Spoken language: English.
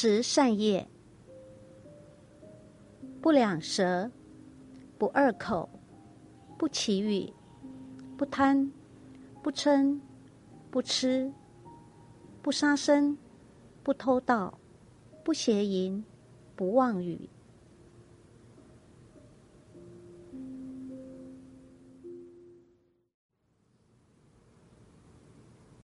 十善业：不两舌，不二口，不绮语，不贪，不嗔，不痴，不杀生，不偷盗，不邪淫，不妄语。